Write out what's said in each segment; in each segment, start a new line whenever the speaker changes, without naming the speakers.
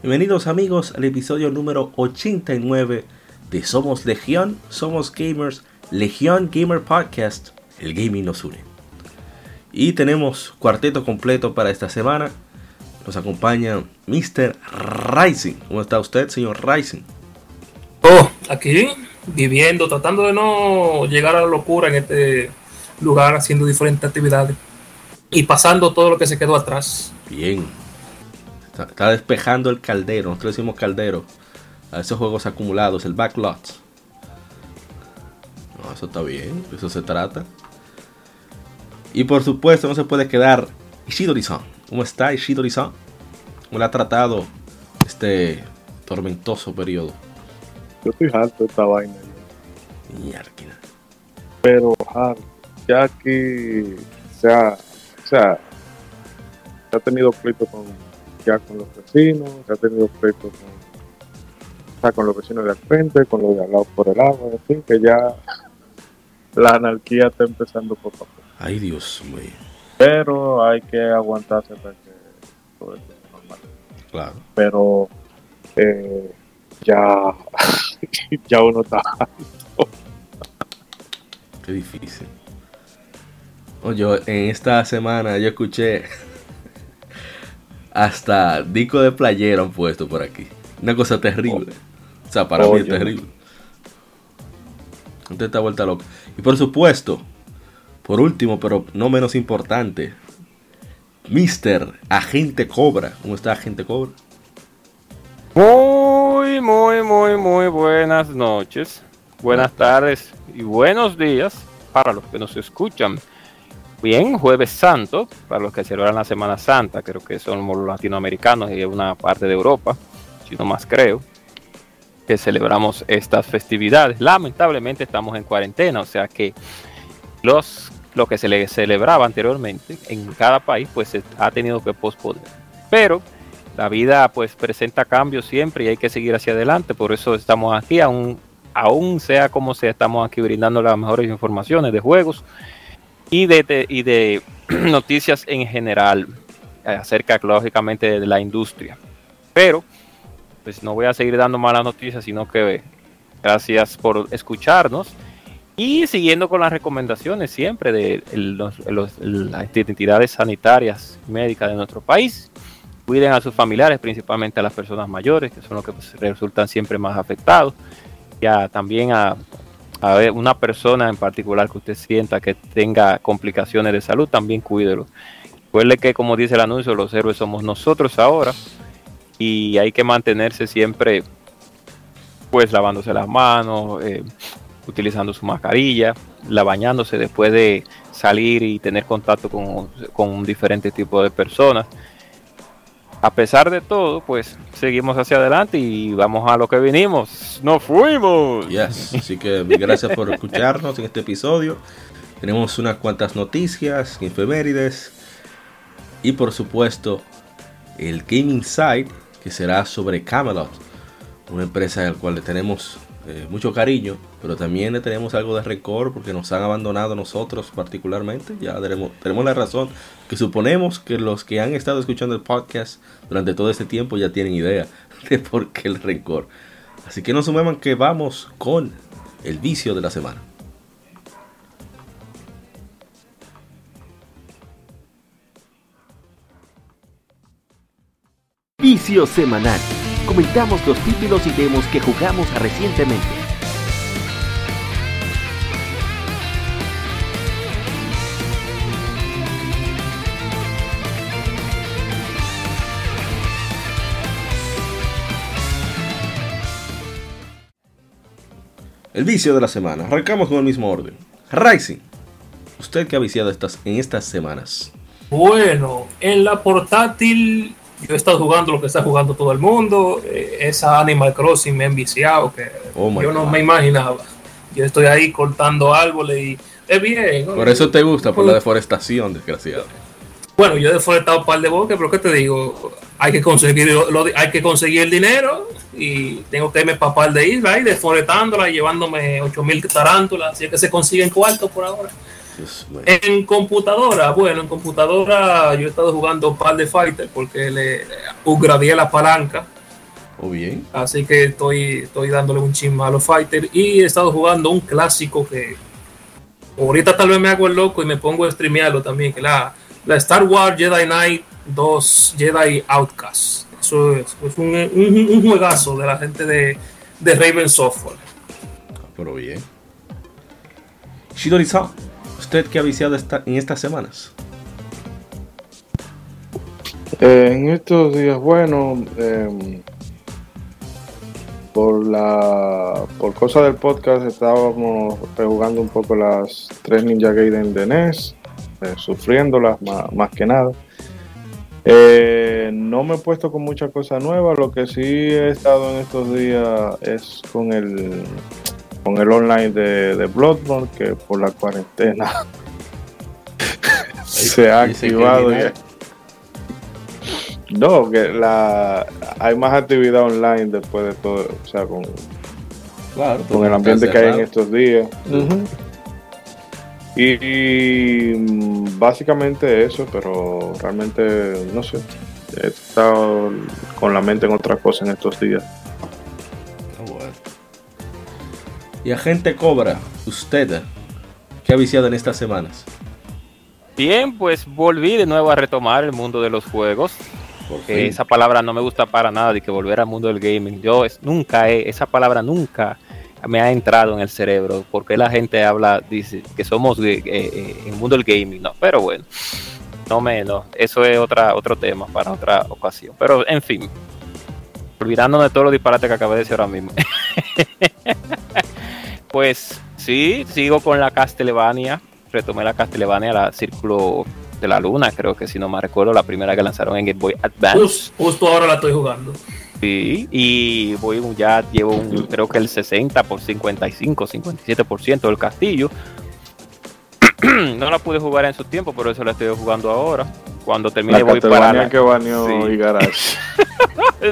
Bienvenidos amigos al episodio número 89 de Somos Legión, Somos Gamers, Legión Gamer Podcast, el gaming nos une. Y tenemos cuarteto completo para esta semana. Nos acompaña Mr. Rising. ¿Cómo está usted, señor Rising?
Oh, aquí viviendo, tratando de no llegar a la locura en este lugar, haciendo diferentes actividades y pasando todo lo que se quedó atrás.
Bien, Está, despejando el caldero, nosotros decimos caldero, a esos juegos acumulados, el backlot. No, eso está bien, eso se trata. Y por supuesto no se puede quedar Ishidori-san. ¿Cómo está Ishidori-san? ¿Cómo le ha tratado este tormentoso periodo?
Yo estoy harto de esta vaina.
Mierda.
Pero harto, ya que se ha, se ha tenido pleito con ya con los vecinos, se ha tenido pleitos con, con los vecinos de al frente, con los de al lado por el agua, en fin, que ya la anarquía está empezando poco a poco.
Ay, Dios mío.
Pero hay que aguantarse para que todo esto sea normal.
Claro.
Pero eh, ya, ya uno está.
Qué difícil. Oye, en esta semana yo escuché hasta disco de playera han puesto por aquí. Una cosa terrible. O sea, para mí es terrible. Usted está vuelta loca. Y por supuesto, por último, pero no menos importante, Mr. Agente Cobra. ¿Cómo está Agente Cobra?
Muy, muy, muy, muy buenas noches, buenas tardes y buenos días para los que nos escuchan bien, Jueves Santo, para los que celebran la Semana Santa, creo que somos los latinoamericanos y una parte de Europa, si no más creo, que celebramos estas festividades. Lamentablemente estamos en cuarentena, o sea que los lo que se le celebraba anteriormente en cada país, pues ha tenido que posponer. Pero la vida pues presenta cambios siempre y hay que seguir hacia adelante, por eso estamos aquí, aún, aún sea como sea, estamos aquí brindando las mejores informaciones de juegos y de, y de noticias en general acerca, lógicamente, de la industria. Pero, pues no voy a seguir dando malas noticias, sino que gracias por escucharnos y siguiendo con las recomendaciones siempre de las entidades sanitarias y médicas de nuestro país. Cuiden a sus familiares, principalmente a las personas mayores, que son los que pues, resultan siempre más afectados. Ya también a a ver, una persona en particular que usted sienta que tenga complicaciones de salud, también cuídelo. Recuerde que, como dice el anuncio, los héroes somos nosotros ahora y hay que mantenerse siempre, pues, lavándose las manos, eh, utilizando su mascarilla, la bañándose después de salir y tener contacto con, con diferentes tipos de personas a pesar de todo, pues seguimos hacia adelante y vamos a lo que vinimos. ¡Nos fuimos!
Yes. Así que gracias por escucharnos en este episodio. Tenemos unas cuantas noticias, efemérides y por supuesto el Gaming Site que será sobre Camelot, una empresa al cual le tenemos eh, mucho cariño, pero también le tenemos algo de récord porque nos han abandonado nosotros particularmente. Ya tenemos, tenemos la razón que suponemos que los que han estado escuchando el podcast durante todo este tiempo ya tienen idea de por qué el récord. Así que no sumeman que vamos con el vicio de la semana. Vicio semanal comentamos los títulos y demos que jugamos recientemente. El vicio de la semana. Arrancamos con el mismo orden. Rising. ¿Usted qué ha viciado estas, en estas semanas?
Bueno, en la portátil yo he estado jugando lo que está jugando todo el mundo. eh, Esa Animal Crossing me ha enviciado que
Oh
yo no
God.
me imaginaba. Yo estoy ahí cortando árboles y es bien. ¿no?
Por eso te gusta, por la deforestación, desgraciado.
Bueno, yo he deforestado un par de bosques, pero ¿qué te digo? Hay que conseguir, lo- lo- hay que conseguir el dinero y tengo que irme para par de islas ahí deforestándola y llevándome 8000 tarántulas. Así es que se consiguen cuartos por ahora. En computadora, bueno, en computadora yo he estado jugando un par de fighters porque le upgradeé la palanca.
O bien.
Así que estoy, estoy dándole un chisme a los fighters. Y he estado jugando un clásico que ahorita tal vez me hago el loco y me pongo a streamearlo también, que la, la Star Wars Jedi Knight 2 Jedi Outcast. Eso es, es un, un- un juegazo de la gente de, de Raven Software.
Pero bien. Shidori-san, ¿usted qué ha viciado esta- en estas semanas?
Eh, en estos días, bueno, em, por la por cosa del podcast estábamos rejugando un poco las tres Ninja Gaiden de NES, eh, sufriéndolas más, más que nada. Eh, no me he puesto con mucha cosa nueva, lo que sí he estado en estos días es con el con el online de, de Bloodborne, que por la cuarentena se ha activado ya. No, que la hay más actividad online después de todo, o sea, con,
Claro.
con el ambiente que hay en estos días. Y, y, mm, básicamente eso, pero realmente no sé. He estado con la mente en otra cosa en estos días.
Y agente Cobra, usted, ¿qué ha viciado en estas semanas?
Bien, pues volví de nuevo a retomar el mundo de los juegos.
Por
que
fin.
esa palabra no me gusta para nada de que volver al mundo del gaming. Yo es- nunca he, esa palabra nunca me ha entrado en el cerebro. Porque la gente habla, dice que somos eh, eh, el mundo del gaming. No, pero bueno, no me, no, eso es otra, otro tema para otra ocasión. Pero en fin, olvidándonos de todos los disparates que acabé de decir ahora mismo. pues sí, sigo con la Castlevania. Retomé la Castlevania, la Círculo de la Luna, creo que si no me recuerdo, la primera que lanzaron en Game Boy Advance.
Jus- justo ahora la estoy jugando.
Sí, y voy ya llevo un, creo que el 60 por 55, 57% del castillo. no la pude jugar en su tiempo, por eso la estoy jugando ahora. Cuando termine
La
voy para
Castlevania
la...
que baneó
Sí.
Igarashi.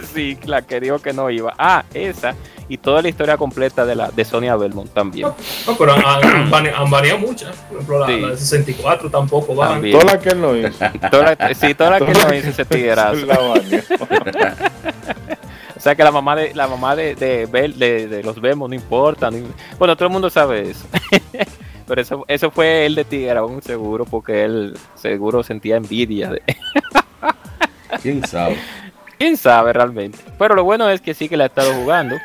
sí, la que dijo que no iba. Ah, esa. Y toda la historia completa de la de Sonia Belmont también.
No, pero han, han bane- han baneado muchas. Por ejemplo, la,
Sí.
la de 64 tampoco van.
También.
Toda la que él no hizo.
Toda la- sí, toda la que
Toda
no hizo ese tiguerazo. O sea que la mamá de la mamá de, de, Bel- de, de los Vemos no importa. ni- Bueno, todo el mundo sabe eso. Pero eso, eso fue él de Tigrón, seguro, porque él seguro sentía envidia. De...
¿Quién sabe?
¿Quién sabe realmente? Pero lo bueno es que sí que la ha estado jugando.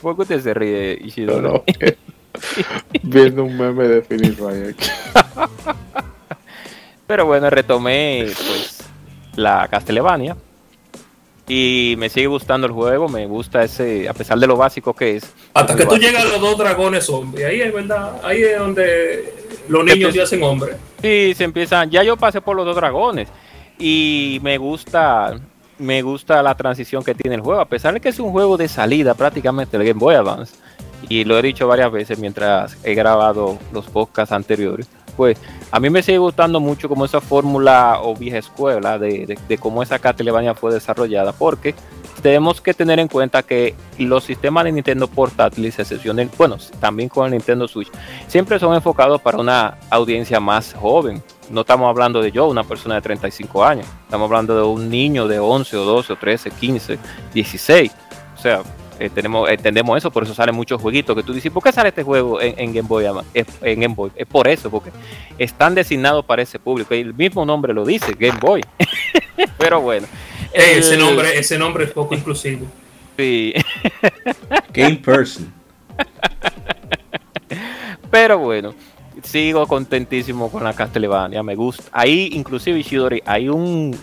¿Por qué usted se ríe, Ishidori?
No, que- Viendo un meme de Phoenix Wright.
Pero bueno, retomé pues la Castlevania. Y me sigue gustando el juego, me gusta ese, a pesar de lo básico que es.
Hasta que tú
básico.
llegas a los dos dragones zombies. Ahí es verdad. Ahí es donde los niños se hacen hombres.
Sí, se empiezan. Ya yo pasé por los dos dragones y me gusta, me gusta la transición que tiene el juego, a pesar de que es un juego de salida prácticamente del Game Boy Advance. Y lo he dicho varias veces mientras he grabado los podcasts anteriores. Pues a mí me sigue gustando mucho como esa fórmula o vieja escuela de, de- cómo esa Castlevania fue desarrollada, porque tenemos que tener en cuenta que los sistemas de Nintendo portátiles, excepción bueno, también con el Nintendo Switch, siempre son enfocados para una audiencia más joven. No estamos hablando de yo, una persona de 35 años. Estamos hablando de un niño de 11 o 12 o 13, 15, 16. O sea, eh, tenemos, entendemos eso, por eso salen muchos jueguitos que tú dices, ¿por qué sale este juego en, en Game Boy? Advance? Es, en Game Boy? Es por eso, porque están designados para ese público. Y el mismo nombre lo dice, Game Boy. Pero bueno.
Eh, ese nombre, ese nombre es poco inclusivo.
Sí.
Game Person.
Pero bueno, sigo contentísimo con la Castlevania, me gusta. Ahí, inclusive Ishidori, hay un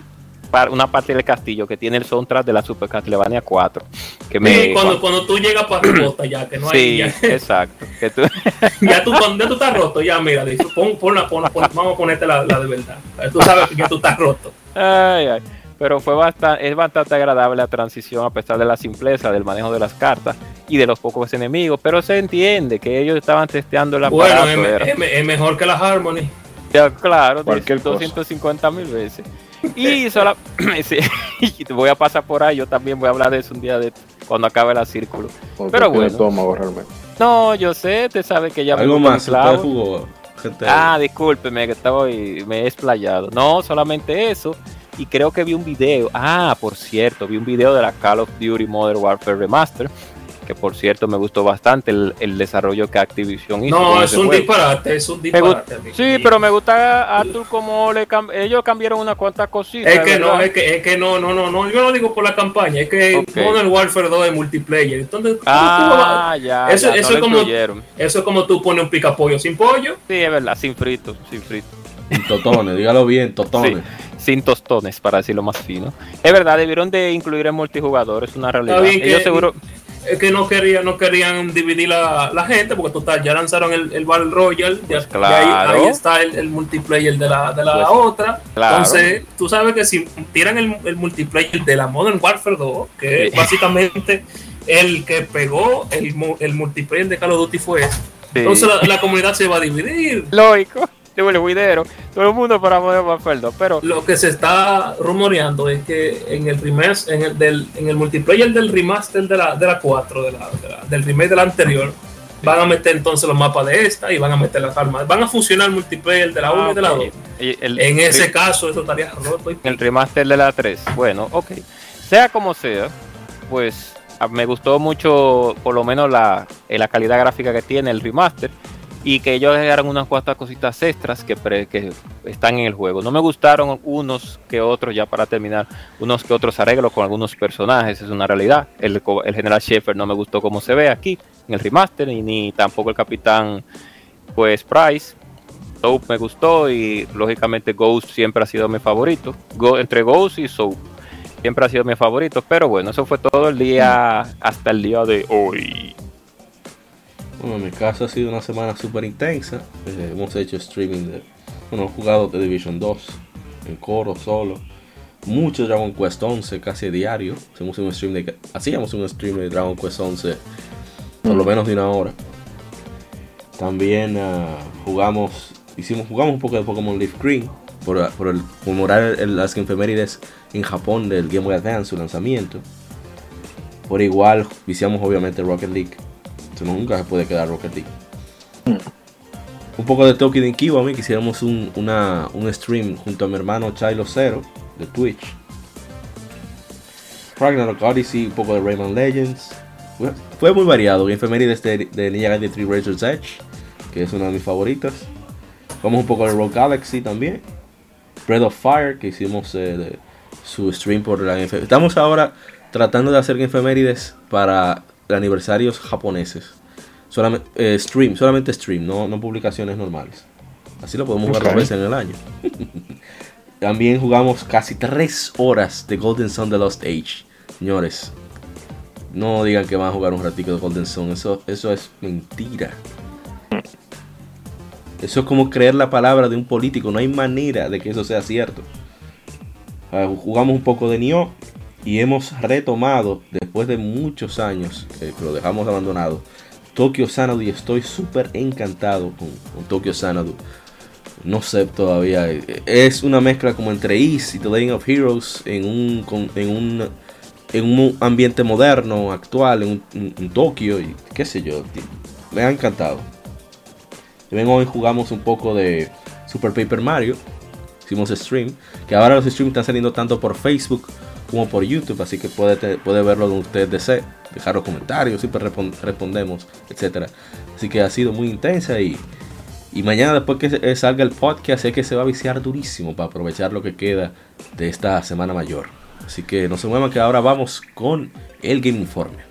una parte del castillo que tiene el soundtrack de la Super Castlevania 4. que me
cuando, cuando tú llegas para rota ya, que no hay.
Sí,
Ya,
exacto. Que tú,
ya tú, cuando ya tú estás roto, ya mira, pon, pon- pon- vamos a ponerte la, la de verdad. Tú sabes que ya tú estás roto.
Ay, ay. Pero fue bastante, es bastante agradable la transición a pesar de la simpleza del manejo de las cartas y de los pocos enemigos. Pero se entiende que ellos estaban testeando el
Bueno,
aparato.
es,
era-
es- es mejor que la Harmony.
Ya, claro,
Cualquier cosa.
250 mil veces. Y sola, voy a pasar por ahí, yo también voy a hablar de eso un día de cuando acabe la círculo.
Porque
Pero bueno.
estómago realmente.
No, yo sé, te sabe que ya me
Algo
mi
más, jugó, gente.
Ah, discúlpeme que estaba me he explayado. No, solamente eso. Y creo que vi un video. Ah, por cierto, vi un video de la Call of Duty Modern Warfare Remaster. Que por cierto me gustó bastante el, el desarrollo que Activision hizo.
No, es un
juego.
disparate, es un disparate.
Sí, pero me gusta Arthur como le cam- ellos cambiaron unas cuantas cositas.
Es que no, es que, es que no, no, no, no, yo no digo por la campaña, es que
Ok.
Modern Warfare 2 es multiplayer. Entonces, ¿cómo tú vas-
Ah, ya,
Eso-
ya,
eso es como-
incluyeron.
eso es como tú pones un picapollo sin pollo.
Sí, es verdad, sin frito, sin frito.
Totones, dígalo bien, totones.
Sin tostones, para decirlo más fino. Es verdad, debieron de incluir el multijugador, es una realidad.
que-
Ellos seguro...
Es que no querían, no querían dividir la, la gente porque total, ya lanzaron el, el Battle Royale, ya,
Pues
ya
claro.
ahí, ahí está el, el multiplayer de la, de la
Pues,
otra.
claro.
Entonces, tú sabes que si tiran el, el multiplayer de la Modern Warfare 2, que
Sí.
básicamente el que pegó el, el multiplayer de Call of Duty fue ese.
Sí.
Entonces la, la comunidad se va a dividir.
Lógico, te vuelve juidero. Todo el mundo para poder 2, pero
Lo que se está rumoreando es que en el primer, en el, del, en el multiplayer del remaster de la, de la 4, de la, de la- del remake de la anterior, van a meter entonces los mapas de esta y van a meter las armas. Van a funcionar el multiplayer de la 1 y de la 2.
Ah, ok. Y el-
En ese
el-
caso, eso estaría roto. y-
el remaster de la 3. Bueno, ok. Sea como sea, pues a- me gustó mucho, por lo menos la, eh, la calidad gráfica que tiene el remaster y que ellos agregaron unas cuantas cositas extras que, pre- que están en el juego. No me gustaron unos que otros, ya para terminar, unos que otros arreglos con algunos personajes, es una realidad. El, el general Sheffer no me gustó como se ve aquí en el remaster y ni tampoco el capitán pues Price. Soap me gustó y lógicamente Ghost siempre ha sido mi favorito. Go- entre Ghost y Soap siempre ha sido mi favorito. Pero bueno, eso fue todo el día hasta el día de hoy.
Bueno, en mi caso ha sido una semana súper intensa. Eh, hemos hecho streaming de. Bueno, hemos jugado The Division 2 en coro solo. Mucho Dragon Quest 11, casi diario. Hacíamos un stream de Dragon Quest 11 por lo menos de una hora. También ah, jugamos, hicimos, jugamos un poco de Pokémon Leaf Green por, por el conmemorar las efemérides en Japón del Game Boy Advance, su lanzamiento. Por igual, viciamos obviamente Rocket League. Eso nunca se puede quedar Rocket League. Un poco de Toki de Kiwami, que hiciéramos un, una- un stream junto a mi hermano Chilo Zero de Twitch. Ragnarok Odyssey, un poco de Rayman Legends. Fue, muy variado. Y efemérides de, de Ninja Gaiden 3 Razor's Edge, que es una de mis favoritas. Jugamos un poco de Rogue Galaxy también. Breath of Fire, que hicimos eh, su stream por la Estamos ahora tratando de hacer efemérides para aniversarios japoneses. Solamente eh, stream, solamente stream, no, no publicaciones normales. Así lo podemos jugar
Ok.
dos veces en el año. También jugamos casi tres horas de Golden Sun The Lost Age. Señores, no digan que van a jugar un ratico de Golden Sun. Eso, eso es mentira. Eso es como creer la palabra de un político. No hay manera de que eso sea cierto. Ah, jugamos un poco de Nioh y hemos retomado, después de muchos años que lo dejamos abandonado, Tokyo Xanadu y estoy súper encantado con, con Tokyo Xanadu. No sé todavía. eh, Es una mezcla como entre East y The Legend of Heroes en un, en un, en un ambiente moderno, actual, en, un, Tokio y qué sé yo. Me ha encantado. También hoy jugamos un poco de Super Paper Mario. Hicimos stream. Que ahora los streams están saliendo tanto por Facebook como por YouTube. Así que puede, puede verlo donde usted desee. Dejar los comentarios. Siempre respon- respondemos. Etcétera. Así que ha sido muy intensa. Y, y mañana después que salga el podcast. Sé que se va a viciar durísimo. Para aprovechar lo que queda de esta semana mayor. Así que no se muevan que ahora vamos con el Game Informe.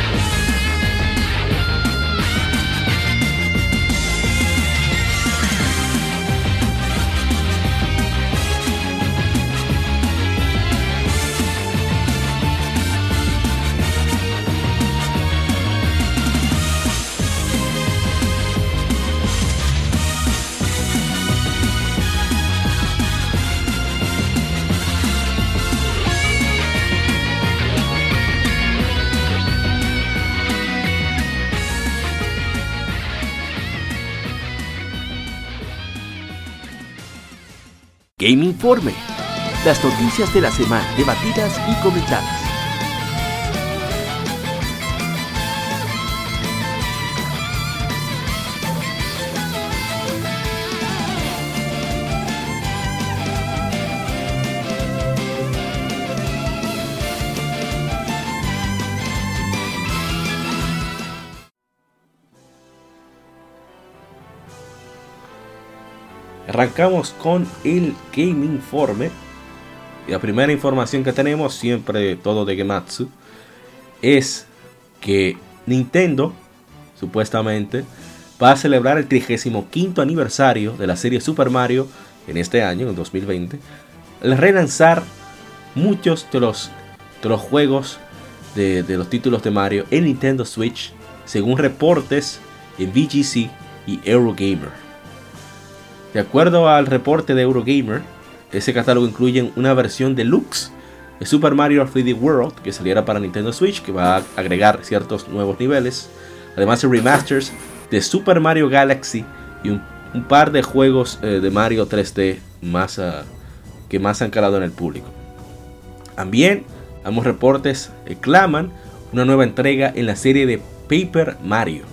Game Informe. Las noticias de la semana debatidas y comentadas.
Arrancamos con el Game Informe. La primera información que tenemos, siempre todo de Gematsu, es que Nintendo, supuestamente, va a celebrar el 35 aniversario de la serie Super Mario en este año, en 2020, al relanzar muchos de los, de los juegos de, de los títulos de Mario en Nintendo Switch, según reportes en VGC y Eurogamer. De acuerdo al reporte de Eurogamer, ese catálogo incluye una versión deluxe de Super Mario 3D World que saliera para Nintendo Switch, que va a agregar ciertos nuevos niveles. Además de remasters de Super Mario Galaxy y un, par de juegos eh, de Mario 3D más, uh, que más han calado en el público. También ambos reportes claman una nueva entrega en la serie de Paper Mario.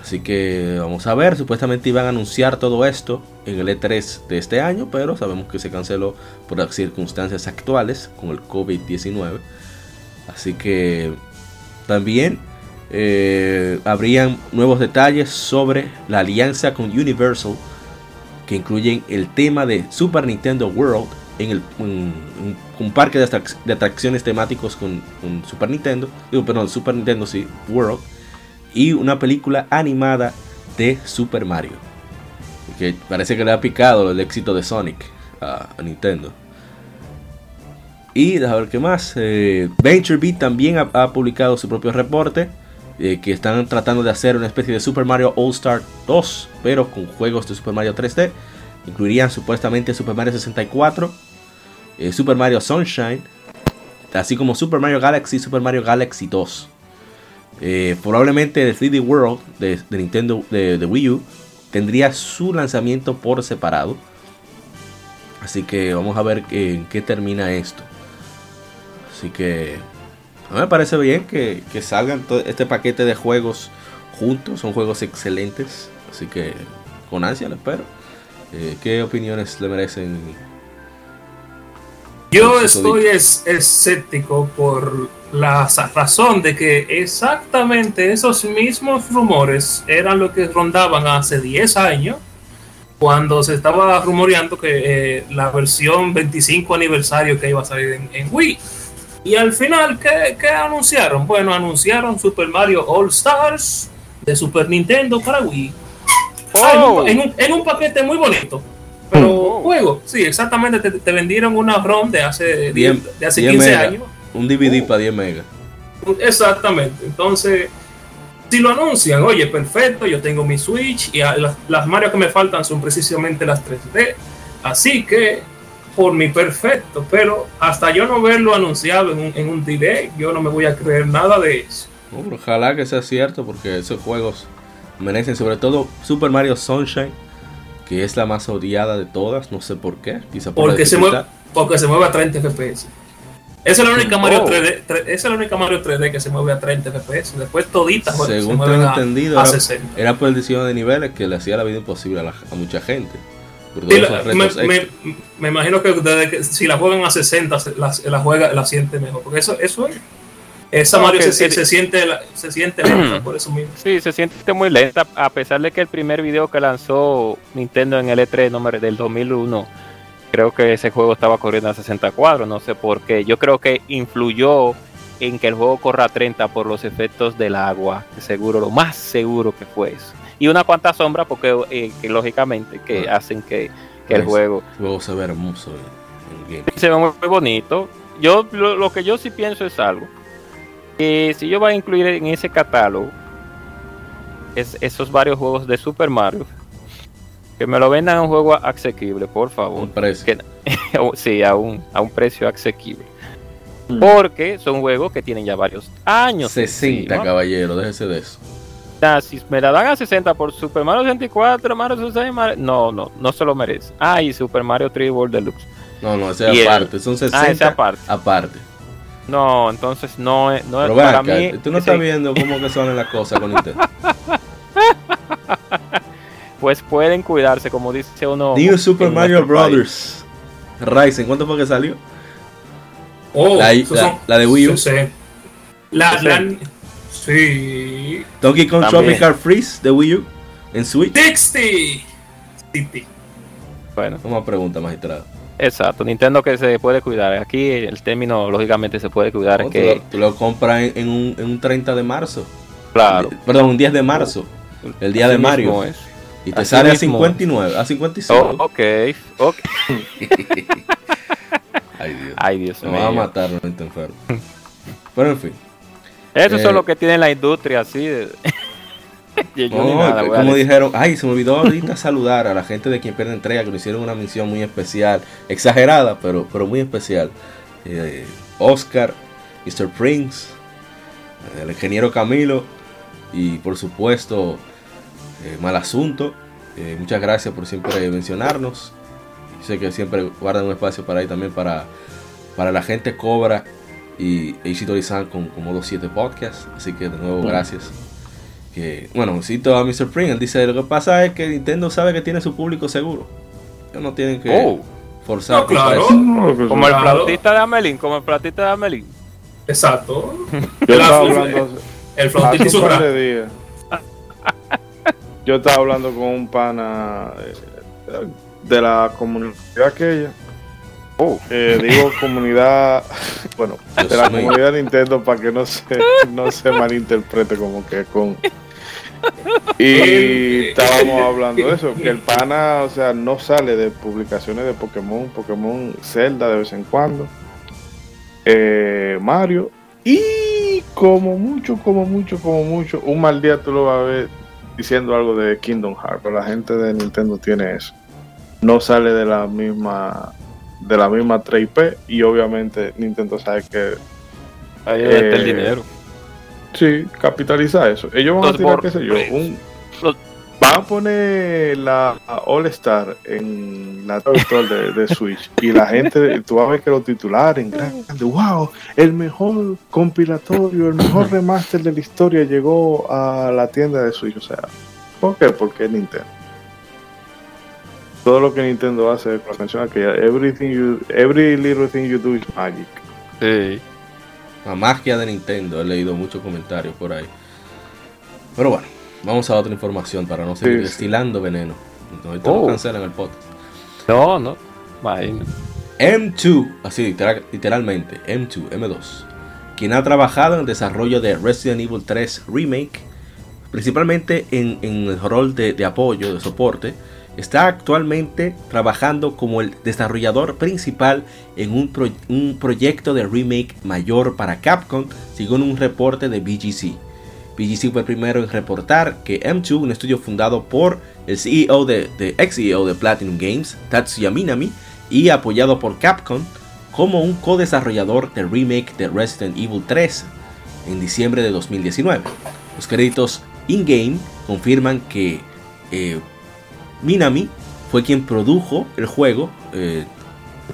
Así que vamos a ver, supuestamente iban a anunciar todo esto en el E3 de este año, pero sabemos que se canceló por las circunstancias actuales con el COVID-19. Así que también eh, habrían nuevos detalles sobre la alianza con Universal, que incluyen el tema de Super Nintendo World en el, un, parque de, atrac de, atracciones temáticos con, con Super Nintendo, perdón, Super Nintendo sí, World y una película animada de Super Mario. Que parece que le ha picado el éxito de Sonic a, Nintendo. Y a ver qué más. Eh, VentureBeat también ha, ha, publicado su propio reporte. Eh, que están tratando de hacer una especie de Super Mario All Star 2, pero con juegos de Super Mario 3D. Incluirían supuestamente Super Mario 64, eh, Super Mario Sunshine, así como Super Mario Galaxy y Super Mario Galaxy 2. Eh, probablemente el 3D World de, de Nintendo de, de, Wii U tendría su lanzamiento por separado. Así que vamos a ver en qué termina esto. Así que a mí me parece bien que, que salgan todo este paquete de juegos juntos. Son juegos excelentes. Así que con ansia lo espero. Eh, ¿Qué opiniones le merecen?
Yo estoy es, escéptico por la razón de que exactamente esos mismos rumores eran lo que rondaban hace 10 años cuando se estaba rumoreando que eh, la versión 25 aniversario que iba a salir en, en Wii. Y al final, ¿qué, ¿qué, anunciaron? Bueno, anunciaron Super Mario All Stars de Super Nintendo para Wii. Oh. En, un, en, un, paquete muy bonito. Pero oh. juego, sí, exactamente. Te, te, vendieron una ROM de hace, 10, de hace 15
mega.
años.
Un DVD uh. para 10 megas.
Exactamente. Entonces, Si lo anuncian, oye, perfecto, yo tengo mi Switch y las, las Mario que me faltan son precisamente las 3D. Así que, por mi perfecto, pero hasta yo no verlo anunciado en un, en un direct, yo no me voy a creer nada de eso.
Ojalá que sea cierto porque esos juegos merecen, sobre todo Super Mario Sunshine, que es la más odiada de todas, no sé por qué, quizá por la
Porque se, mueve, porque se mueve a 30 FPS. Esa es la única Mario
Oh.
3D, tre- esa es la única Mario 3D que se mueve a 30 FPS. Después toditas se
Según
mueven
tengo
a,
entendido,
a
era,
60.
era por el diseño de niveles que le hacía la vida imposible a, la- a mucha gente. Por
Sí,
todos
la-
esos
me,
retos
me- me imagino que, desde que si la juegan a 60, se- la, la juega, la siente mejor. Porque eso, eso es. Esa
No,
Mario se,
que-
se siente, se siente lenta por eso mismo.
Sí, se siente muy lenta, a pesar de que el primer video que lanzó Nintendo en el E3 número del 2001, creo que ese juego estaba corriendo a 64, no sé por qué. Yo creo que influyó en que el juego corra a 30 por los efectos del agua, que seguro, lo más seguro que fue eso. Y una cuanta sombra, porque eh, que lógicamente que
Ah.
hacen que, que el
Pues,
juego
El juego se ve hermoso game.
se ve muy, muy bonito. Yo lo, lo que yo sí pienso es algo. Que si yo voy a incluir en ese catálogo es, esos varios juegos de Super Mario, que me lo vendan a un juego asequible, por favor.
Un precio.
Que- sí, a un, a un precio asequible.
Mm.
Porque son juegos que tienen ya varios años.
60,
encima.
caballero, déjese de eso.
Si me la dan a 60 por Super Mario 64, Mario 66, Mario- no, no, no se lo merece. Ah, y Super Mario 3 World Deluxe.
No, no, ese
Y el-
aparte. Son 60
Ah, aparte.
aparte.
No, entonces no es, no
Pero
para
acá,
mí.
tú no
ese-
estás viendo cómo que son las cosas con Nintendo.
pues pueden cuidarse, como dice uno.
New Super Mario. Brothers. Ryzen, ¿cuánto fue que salió?
Oh,
La-
esos
la-
son-
la de Wii U.
Sí, sí. La, la-
60.
sí.
Donkey Kong
También.
Tropical Freeze de Wii U en Switch.
Dixie.
Bueno,
Una pregunta, magistrado.
exacto. Nintendo que se puede cuidar. Aquí el término, lógicamente, se puede cuidar.
No,
que,
tú, lo, tú lo compras en, en un, en un 30 de marzo.
claro.
Perdón, un 10 de marzo. El día
así
de Mario.
mismo es.
Y te
Así
sale a
mismo.
59, a 55.
Oh, ok, ok.
Ay, Dios.
Ay, Dios
Me van a matar, no te enfermo. Pero en fin.
Eso
Eh,
es lo que tiene la industria así. De... Yo
No,
nada, a
como dijeron, ay, se me olvidó ahorita saludar a la gente de quien pierde entrega, que nos hicieron una misión muy especial, exagerada, pero, pero muy especial. Eh, Oscar, Mr. Prince, el ingeniero Camilo y por supuesto eh, Mal Asunto. Eh, muchas gracias por siempre mencionarnos. Sé que siempre guardan un espacio para ahí también para, para la gente Cobra y Ishidori-san con, con Modo 7 Podcast. Así que de nuevo, gracias que, bueno, cito a Mr. Pring, él dice, lo que pasa es que Nintendo sabe que tiene su público seguro. Ellos no tienen que
Oh,
forzar
No,
para
claro.
eso.
No, que
como el flautista de Amelín, como el flautista de Amelín.
Exacto.
Yo
El flautista
Yo estaba hablando con un pana eh, de la comunidad aquella.
Oh.
Eh, digo comunidad, bueno, de la comunidad Nintendo para que no se, no se malinterprete como que con... Y estábamos hablando de eso, que el pana, o sea, no sale de publicaciones de Pokémon, Pokémon Zelda de vez en cuando, eh, Mario, y como mucho, como mucho, como mucho, un mal día tú lo vas a ver diciendo algo de Kingdom Hearts, pero la gente de Nintendo tiene eso. No sale de la misma de la misma 3IP y obviamente Nintendo sabe que
Ahí está el
Eh,
dinero.
sí, capitaliza eso. Ellos van a tirar, qué sé yo, un,
los-
van a poner la All Star en la virtual de, de Switch y la gente, tú vas a ver que los titulares en grande, wow, el mejor compilatorio, el mejor remaster de la historia llegó a la tienda de Switch. O sea, ¿por qué? Porque es Nintendo. Todo lo que Nintendo hace, como menciona que everything you, every little thing you do is magic.
Sí.
La magia de Nintendo, he leído muchos comentarios por ahí. Pero bueno, vamos a otra información para no seguir
Sí, sí.
destilando veneno. Ahorita lo
Oh.
cancelan el podcast.
No, no. Imagínate.
M2, así literal- literalmente, M2, M2, quien ha trabajado en el desarrollo de Resident Evil 3 Remake, principalmente en, en el rol de, de apoyo, de soporte, está actualmente trabajando como el desarrollador principal en un, pro- un proyecto de remake mayor para Capcom, según un reporte de BGC. VGC fue el primero en reportar que M2, un estudio fundado por el CEO de, de ex CEO de Platinum Games, Tatsuya Minami, y apoyado por Capcom, como un co-desarrollador del remake de Resident Evil 3 en diciembre de 2019. Los créditos in-game confirman que eh, Minami fue quien produjo el juego eh,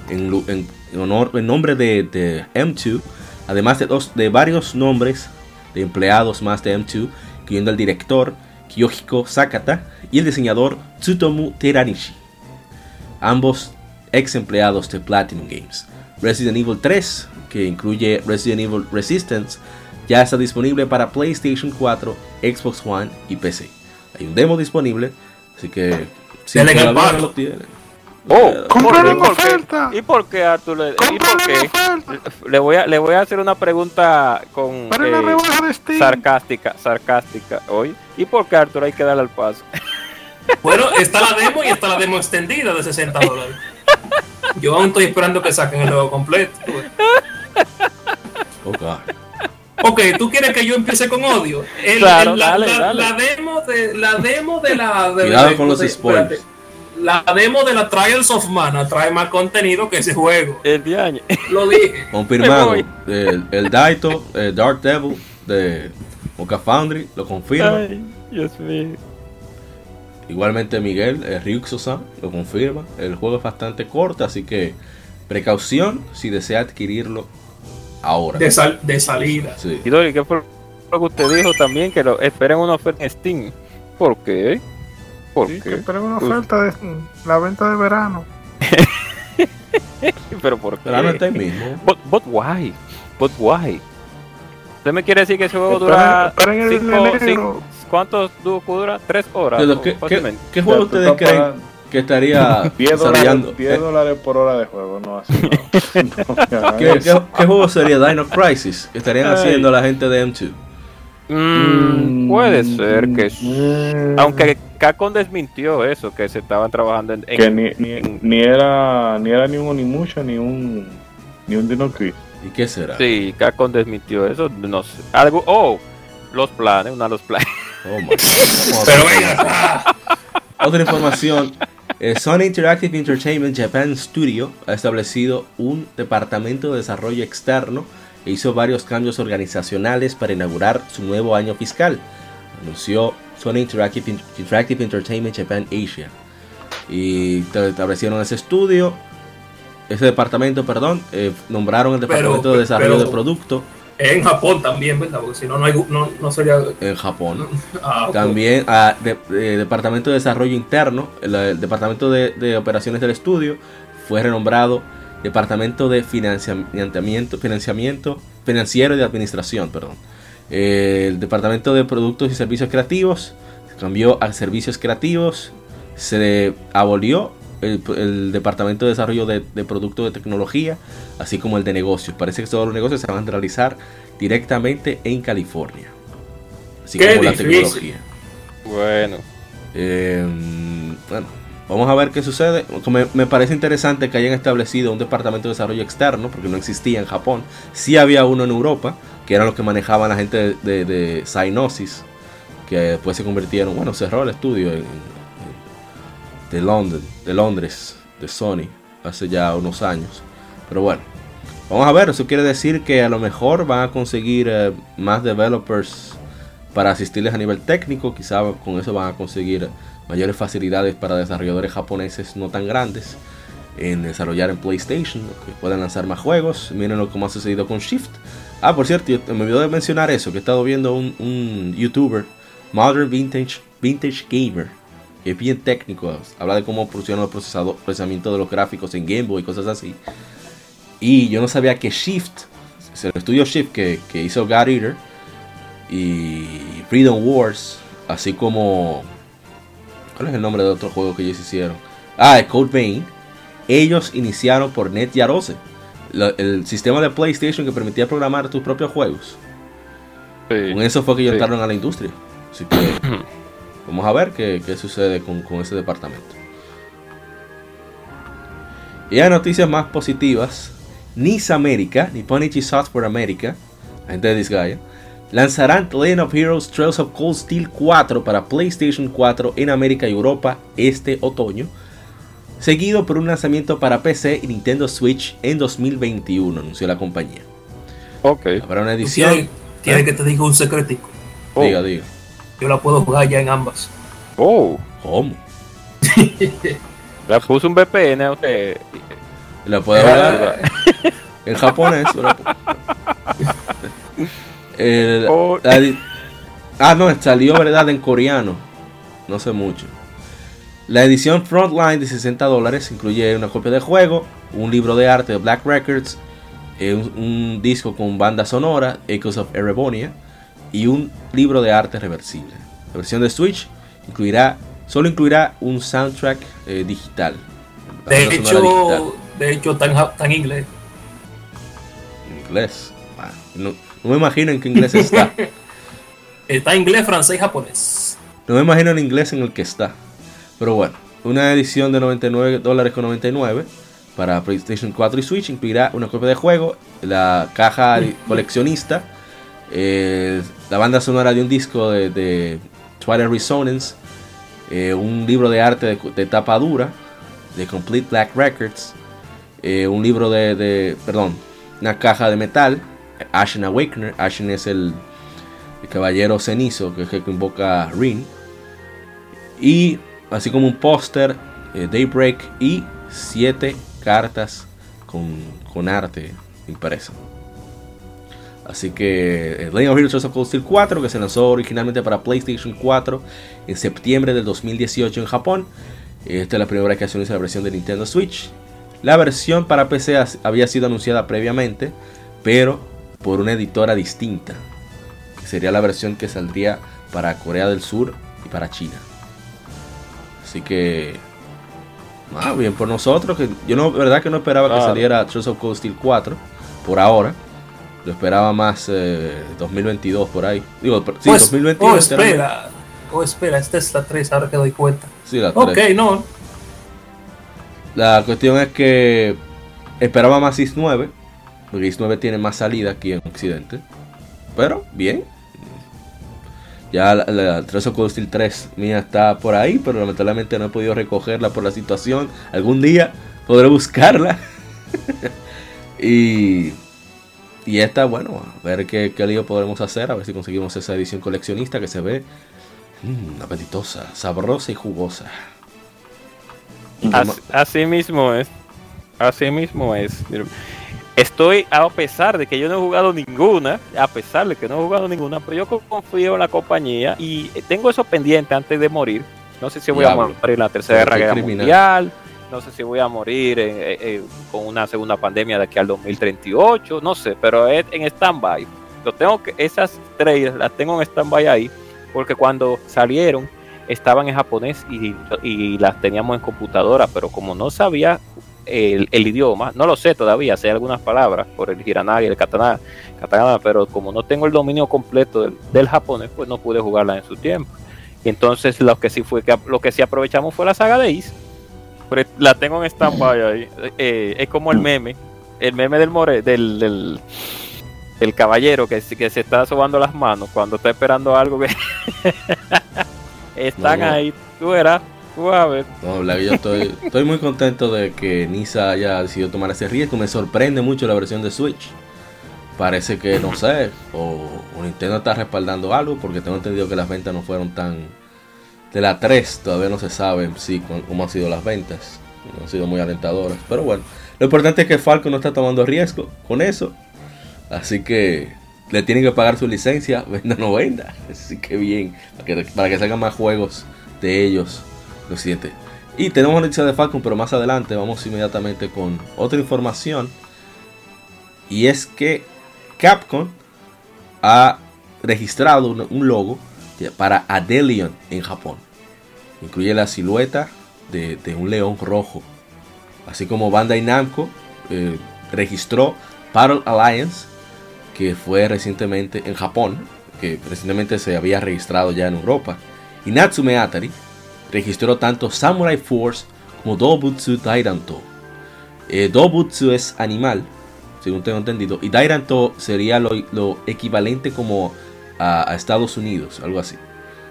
en, honor, en nombre de, de M2, además de varios nombres de empleados más de M2, incluyendo el director Kyohiko Sakata y el diseñador Tsutomu Teranishi, ambos ex empleados de Platinum Games. Resident Evil 3, que incluye Resident Evil Resistance, ya está disponible para PlayStation 4, Xbox One y PC. Hay un demo disponible, así que si
al
todavía no lo tienen,
Oh,
Cómpralo en
¿y por qué?
oferta.
¿Y por qué, Arthur? le- ¿Y por qué? Le voy a, le voy a hacer una pregunta con
Para
eh,
rebaja de Steam.
sarcástica, sarcástica hoy. ¿Y por qué, Arthur, hay que darle al paso?
Bueno, está la demo y está la demo extendida de 60 dólares. Yo aún estoy esperando que saquen el juego completo.
oh God.
Ok, tú quieres que yo empiece con odio. El-
Claro,
el- la,
dale,
la-
dale.
la demo de la demo de la de-
Cuidado
de-
con los
de-
spoilers.
espérate. La demo de la Trials of Mana trae más contenido que ese juego.
El de año.
Lo dije.
Confirmado. El, el Daito, el Dark Devil de Mocha Foundry, lo confirma.
Ay, Dios mío.
Igualmente Miguel, el Ryuxo-san, lo confirma. El juego es bastante corto, así que precaución si desea adquirirlo ahora.
De, sal- de salida.
Sí.
Y Dori, ¿qué fue lo que usted dijo también? Que lo esperen una oferta en Steam. ¿Por qué? ¿Por
Sí, que esperen una oferta de la venta de verano.
¿Pero por qué?
Pero no está ahí mismo.
But, but why? But why? ¿Usted me quiere decir que ese juego
Esperen-
dura
esperen el
cinco, cinco- ¿Cuántos du- dura? ¿Tres horas?
¿qué, qué,
Fácilmente.
qué juego
Ya,
ustedes creen que estaría
10
desarrollando?
dólares, 10 dólares por hora de juego, no así. No.
¿Qué, qué,
eso.
qué juego sería Dino Crisis? que estarían
Ay.
haciendo la gente de M2?
Mm, puede ser que...
Mm,
Aunque Capcom desmintió eso, que se estaban trabajando en... en-
que ni, ni, ni era ni era ni un Onimusha ni un ni un Dino Crisis.
¿Y qué será?
Sí, Capcom desmintió eso, no sé. Algo... Oh, los planes, una de los planes.
Oh, my.
Pero venga.
Otra información. eh, Sony Interactive Entertainment Japan Studio ha establecido un departamento de desarrollo externo e hizo varios cambios organizacionales para inaugurar su nuevo año fiscal. Anunció Sony Interactive, Interactive Entertainment Japan Asia. Y establecieron ese estudio, ese departamento, perdón, eh, nombraron el departamento de desarrollo
pero-
de producto
En Japón también, ¿verdad? Porque si no, no, hay, no, no sería.
en Japón.
Ah.
También a de- de- Departamento de Desarrollo Interno, el, el Departamento de, de Operaciones del Estudio, fue renombrado Departamento de Financiamiento, financiamiento Financiero y de Administración. Perdón. Eh, el Departamento de Productos y Servicios Creativos se cambió a Servicios Creativos. Se abolió el, el Departamento de Desarrollo de, de Productos de Tecnología, así como el de Negocios. Parece que todos los negocios se van a realizar directamente en California. Así
Qué
como la tecnología.
Bueno.
Eh, bueno, vamos a ver qué sucede. Me, me parece interesante que hayan establecido un departamento de desarrollo externo, porque no existía en Japón. Sí había uno en Europa, que eran los que manejaban la gente de, de, Psygnosis, que después se convirtieron, bueno, cerró el estudio de, London, de Londres, de Sony, hace ya unos años. Pero bueno, vamos a ver, eso quiere decir que a lo mejor van a conseguir eh, más developers para asistirles a nivel técnico. Quizá con eso van a conseguir mayores facilidades para desarrolladores japoneses no tan grandes en desarrollar en PlayStation, que puedan lanzar más juegos. Miren lo que ha sucedido con Shift. Ah, por cierto, me olvidó de mencionar eso, que he estado viendo un, youtuber, Modern Vintage, Vintage Gamer, que es bien técnico, habla de cómo funciona el procesador, procesamiento de los gráficos en Game Boy y cosas así. Y yo no sabía que Shift, el estudio Shift que, que hizo God Eater, y Freedom Wars, así como. ¿Cuál es el nombre de otro juego que ellos hicieron? Ah, Code Vein. Ellos iniciaron por Net Yarose, la- el sistema de PlayStation que permitía programar tus propios juegos.
Sí.
Con eso fue que ellos
Sí.
entraron a la industria. Así que vamos a ver qué, qué sucede con, con ese departamento. Y hay noticias más positivas. NIS América, Nipponichi Software America, la gente de Disgaea, lanzarán Legend of Heroes Trails of Cold Steel 4 para PlayStation 4 en América y Europa este otoño, seguido por un lanzamiento para PC y Nintendo Switch en 2021, anunció la compañía.
Ok.
Habrá una
¿Tú
edición.
¿Quieres, quieres que te diga un secretico?
Oh.
Diga, diga.
Yo la puedo jugar ya en ambas.
Oh,
¿Cómo?
le puso un VPN a usted.
La puede hablar en japonés. El-
Oh.
la ah, no, salió verdad en coreano. No sé mucho. La edición Frontline de 60 dólares incluye una copia de juego, un libro de arte de Black Records, eh, un, un disco con banda sonora, Echoes of Erebonia, y un libro de arte reversible. La versión de Switch incluirá, solo incluirá un soundtrack eh, digital.
De
sonora digital.
hecho, de hecho, está en, ja- está en inglés.
Inglés. Ah, No, no me imagino en qué inglés está.
Está en inglés, francés y japonés.
No me imagino en inglés en el que está. Pero bueno, una edición de 99 dólares con 99 para PlayStation 4 y Switch incluirá una copia de juego, la caja coleccionista, eh, la banda sonora de un disco de, de Twilight Resonance, eh, un libro de arte de, de tapa dura de Complete Black Records, eh, un libro de, de- perdón, una caja de metal, Ashen Awakener, Ashen es el, el caballero cenizo que que invoca Rin, y así como un póster, eh, Daybreak y siete cartas con, con arte impreso. Así que eh, Legend of Heroes of Cold Steel 4, que se lanzó originalmente para PlayStation 4 en septiembre del 2018 en Japón. Esta es la primera vez que se la versión de Nintendo Switch. La versión para PC había sido anunciada previamente, pero por una editora distinta, sería la versión que saldría para Corea del Sur y para China. Así que, ah, bien por nosotros, que yo no, verdad que no esperaba que saliera Trails of Cold Steel 4 por ahora. Lo esperaba más eh, 2022 por ahí. Digo, sí,
Pues,
2022.
oh,
era-
espera. Oh, espera, esta es la 3, ahora que doy cuenta.
Sí, la
Ok,
tres.
no.
La cuestión es que esperaba más IS 9, porque IS 9 tiene más salida aquí en Occidente. Pero, bien. Ya la, la Cold Steel 3 mía está por ahí, pero lamentablemente no he podido recogerla por la situación. Algún día podré buscarla. y, y esta, bueno, a ver qué, qué lío podremos hacer, a ver si conseguimos esa edición coleccionista que se ve mm, apetitosa, sabrosa y jugosa.
Así mismo es. Así mismo es. Estoy, a pesar de que yo no he jugado ninguna, a pesar de que no he jugado ninguna, pero yo confío en la compañía y tengo eso pendiente antes de morir. No sé si voy a morir en la tercera guerra
criminal.
mundial, no sé si voy a morir eh, eh, eh, con una segunda pandemia de aquí al 2038, no sé, pero es en stand-by. Lo tengo que, esas tres las tengo en stand-by ahí, porque cuando salieron estaban en japonés y, y las teníamos en computadora, pero como no sabía el, el idioma, no lo sé todavía, sé algunas palabras por el hiragana y el katana, katakana, pero como no tengo el dominio completo del, del japonés, pues no pude jugarla en su tiempo. Y entonces lo que sí fue que lo que sí aprovechamos fue la saga de Is. La tengo en stand-by ahí. Eh, es como el meme, el meme del more, del, del, del caballero que, que se está sobando las manos cuando está esperando algo que están
No, no.
ahí. Tú verás,
No, que yo estoy, estoy muy contento de que Nisa haya decidido tomar ese riesgo. Me sorprende mucho la versión de Switch. Parece que, no sé, o, Nintendo está respaldando algo, porque tengo entendido que las ventas no fueron tan... De la 3 todavía no se sabe sí cómo han sido las ventas. No han sido muy alentadoras. Pero bueno, lo importante es que Falco no está tomando riesgo con eso. Así que le tienen que pagar su licencia, venda o no venda. Así que bien, para que, para que salgan más juegos de ellos lo siguiente. Y tenemos noticia de Falcon, pero más adelante vamos inmediatamente con otra información. Y es que Capcom ha registrado un, logo para Adelion en Japón. Incluye la silueta de, de un león rojo. Así como Bandai Namco eh, registró Battle Alliance, que fue recientemente en Japón, que recientemente se había registrado ya en Europa. Y Natsume Atari registró tanto Samurai Force como Dobutsu Dairanto. Eh, Dobutsu es animal, según tengo entendido, y Dairanto sería lo, equivalente como a, a Estados Unidos, algo así.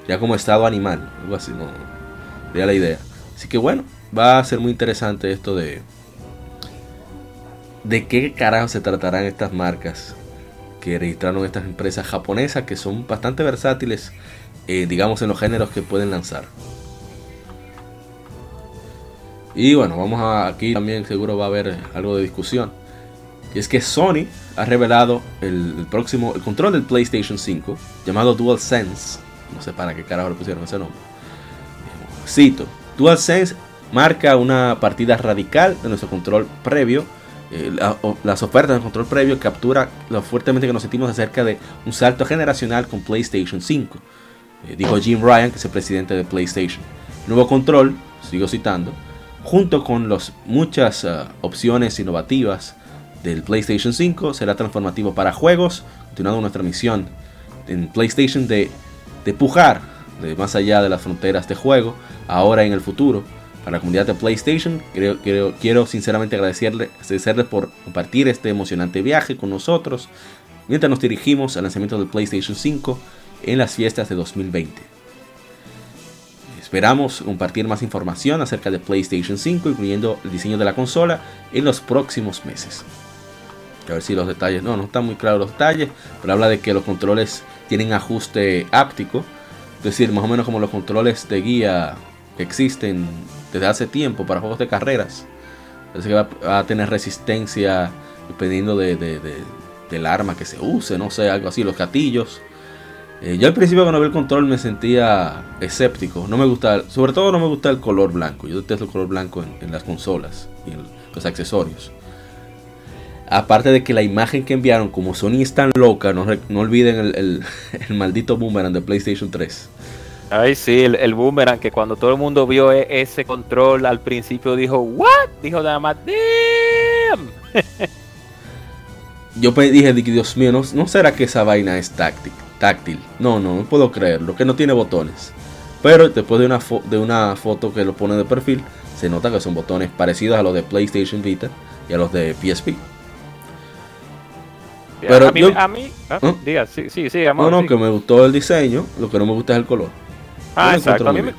Ya como estado animal, algo así, no. Sería la idea. Así que bueno, va a ser muy interesante esto de. De qué carajo se tratarán estas marcas que registraron estas empresas japonesas que son bastante versátiles, eh, digamos, en los géneros que pueden lanzar. Y bueno, vamos a aquí también seguro va a haber algo de discusión. Y es que Sony ha revelado el, próximo, el control del PlayStation 5, llamado DualSense. No sé para qué carajo le pusieron ese nombre. Cito, DualSense marca una partida radical de nuestro control previo. Eh, la- las ofertas del control previo captura lo fuertemente que nos sentimos acerca de un salto generacional con PlayStation 5. Eh, dijo Jim Ryan, que es el presidente de PlayStation. Nuevo control, sigo citando, junto con las muchas ah, opciones innovativas del PlayStation 5, será transformativo para juegos, continuando nuestra misión en PlayStation de, de pujar de más allá de las fronteras de juego, ahora en el futuro. Para la comunidad de PlayStation, creo- quiero sinceramente agradecerle, agradecerles por compartir este emocionante viaje con nosotros mientras nos dirigimos al lanzamiento del PlayStation 5 en las fiestas de 2020. Esperamos compartir más información acerca de PlayStation 5, incluyendo el diseño de la consola, en los próximos meses. A ver si los detalles, no, no están muy claros los detalles, pero habla de que los controles tienen ajuste áptico, es decir, más o menos como los controles de guía que existen desde hace tiempo para juegos de carreras. Parece que va, a tener resistencia dependiendo de, de- de- del arma que se use, no sé, algo así, los gatillos. Eh, yo al principio cuando vi el control me sentía escéptico. No me gusta, sobre todo no me gusta el color blanco. Yo detesto el color blanco en, en las consolas y en los accesorios. Aparte de que la imagen que enviaron, como Sony es tan loca, no, no olviden el, el- el maldito boomerang de PlayStation 3.
Ay, sí, el, el boomerang, que cuando todo el mundo vio e- ese control al principio dijo, ¿what? Dijo nada más, damn.
Yo dije, di- Dios mío, ¿no, no será que esa vaina es táctil? Táctil? No, no, no puedo creerlo, que no tiene botones. Pero después de una, fo- de una foto que lo pone de perfil, se nota que son botones parecidos a los de PlayStation Vita y a los de PSP. Pero
a mí,
yo-
a mí ah,
¿Ah?
diga, sí, sí, sí,
No,
amor,
no,
sí.
que me gustó el diseño, lo que no me gusta es el color.
Ah,
Yo
exacto. A mí, me,